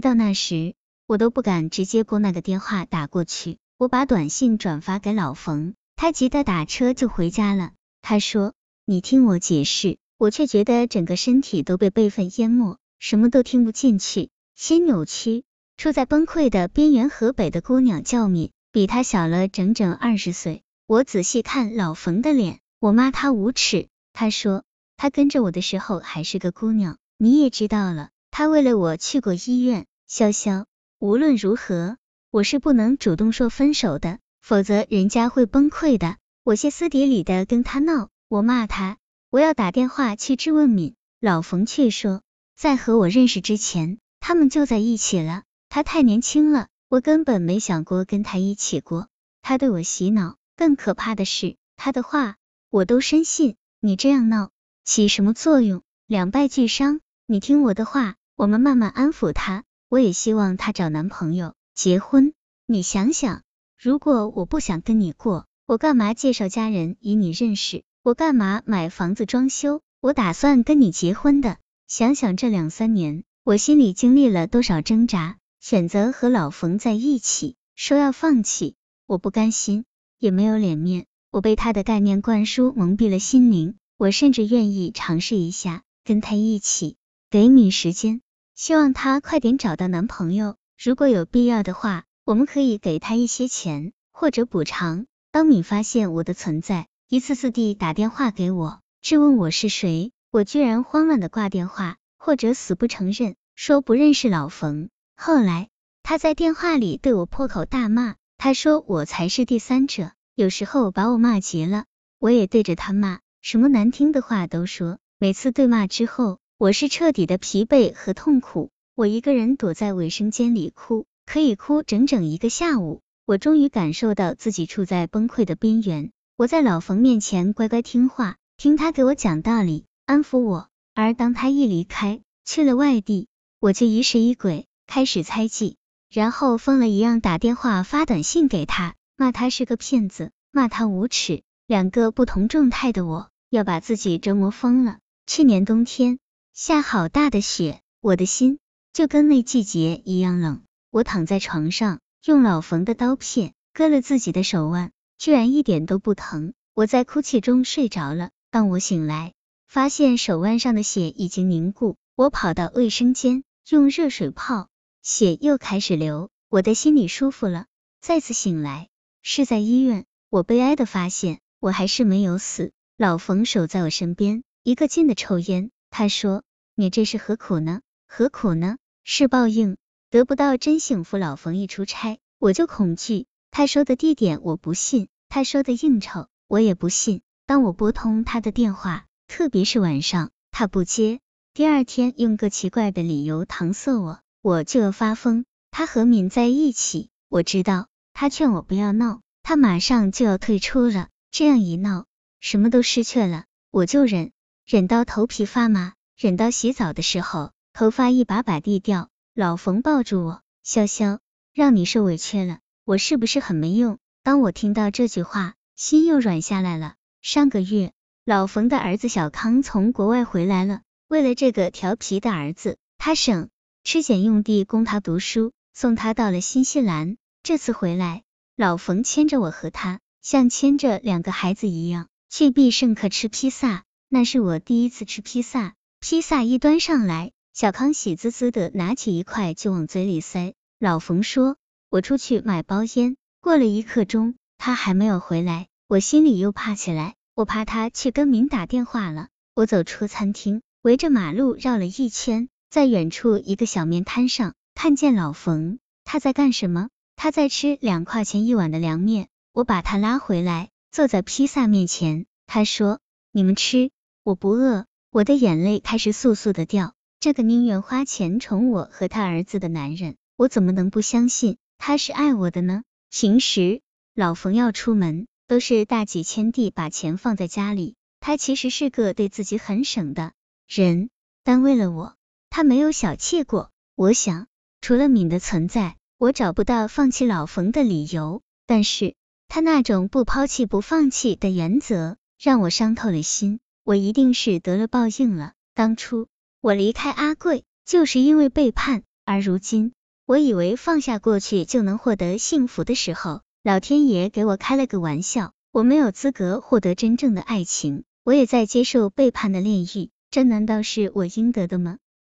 到那时，我都不敢直接拨那个电话打过去，我把短信转发给老冯，他急得打车就回家了。他说：“你听我解释。”我却觉得整个身体都被悲愤淹没，什么都听不进去，心扭曲。处在崩溃的边缘，河北的姑娘叫敏，比他小了整整二十岁。我仔细看老冯的脸，我骂他无耻。他说他跟着我的时候还是个姑娘，你也知道了。他为了我去过医院，潇潇。无论如何，我是不能主动说分手的，否则人家会崩溃的。我歇斯底里的跟他闹，我骂他，我要打电话去质问敏。老冯却说，在和我认识之前，他们就在一起了。他太年轻了，我根本没想过跟他一起过。他对我洗脑，更可怕的是，他的话我都深信。你这样闹起什么作用？两败俱伤。你听我的话。我们慢慢安抚他，我也希望她找男朋友结婚。你想想，如果我不想跟你过，我干嘛介绍家人与你认识？我干嘛买房子装修？我打算跟你结婚的。想想这两三年，我心里经历了多少挣扎，选择和老冯在一起，说要放弃，我不甘心，也没有脸面。我被他的概念灌输蒙蔽了心灵，我甚至愿意尝试一下跟他一起，给你时间。希望她快点找到男朋友，如果有必要的话，我们可以给她一些钱或者补偿。当敏发现我的存在，一次次地打电话给我，质问我是谁，我居然慌乱的挂电话，或者死不承认，说不认识老冯。后来他在电话里对我破口大骂，他说我才是第三者，有时候把我骂急了，我也对着他骂，什么难听的话都说。每次对骂之后。我是彻底的疲惫和痛苦，我一个人躲在卫生间里哭，可以哭整整一个下午。我终于感受到自己处在崩溃的边缘。我在老冯面前乖乖听话，听他给我讲道理，安抚我。而当他一离开，去了外地，我就疑神疑鬼，开始猜忌，然后疯了一样打电话发短信给他，骂他是个骗子，骂他无耻。两个不同状态的我，要把自己折磨疯了。去年冬天。下好大的雪，我的心就跟那季节一样冷。我躺在床上，用老冯的刀片割了自己的手腕，居然一点都不疼。我在哭泣中睡着了。当我醒来，发现手腕上的血已经凝固。我跑到卫生间，用热水泡，血又开始流。我的心里舒服了。再次醒来是在医院，我悲哀的发现，我还是没有死。老冯守在我身边，一个劲的抽烟。他说。你这是何苦呢？何苦呢？是报应，得不到真幸福。老冯一出差，我就恐惧。他说的地点我不信，他说的应酬我也不信。当我拨通他的电话，特别是晚上，他不接。第二天用个奇怪的理由搪塞我，我就要发疯。他和敏在一起，我知道。他劝我不要闹，他马上就要退出了。这样一闹，什么都失去了，我就忍，忍到头皮发麻。忍到洗澡的时候，头发一把把地掉。老冯抱住我，潇潇，让你受委屈了，我是不是很没用？当我听到这句话，心又软下来了。上个月，老冯的儿子小康从国外回来了，为了这个调皮的儿子，他省吃俭用地供他读书，送他到了新西兰。这次回来，老冯牵着我和他，像牵着两个孩子一样，去必胜客吃披萨。那是我第一次吃披萨。披萨一端上来，小康喜滋滋的拿起一块就往嘴里塞。老冯说：“我出去买包烟。”过了一刻钟，他还没有回来，我心里又怕起来，我怕他去跟明打电话了。我走出餐厅，围着马路绕了一圈，在远处一个小面摊上看见老冯，他在干什么？他在吃两块钱一碗的凉面。我把他拉回来，坐在披萨面前。他说：“你们吃，我不饿。”我的眼泪开始簌簌的掉。这个宁愿花钱宠我和他儿子的男人，我怎么能不相信他是爱我的呢？平时老冯要出门，都是大几千地把钱放在家里。他其实是个对自己很省的人，但为了我，他没有小气过。我想，除了敏的存在，我找不到放弃老冯的理由。但是他那种不抛弃不放弃的原则，让我伤透了心。我一定是得了报应了。当初我离开阿贵，就是因为背叛，而如今，我以为放下过去就能获得幸福的时候，老天爷给我开了个玩笑，我没有资格获得真正的爱情，我也在接受背叛的炼狱，这难道是我应得的吗？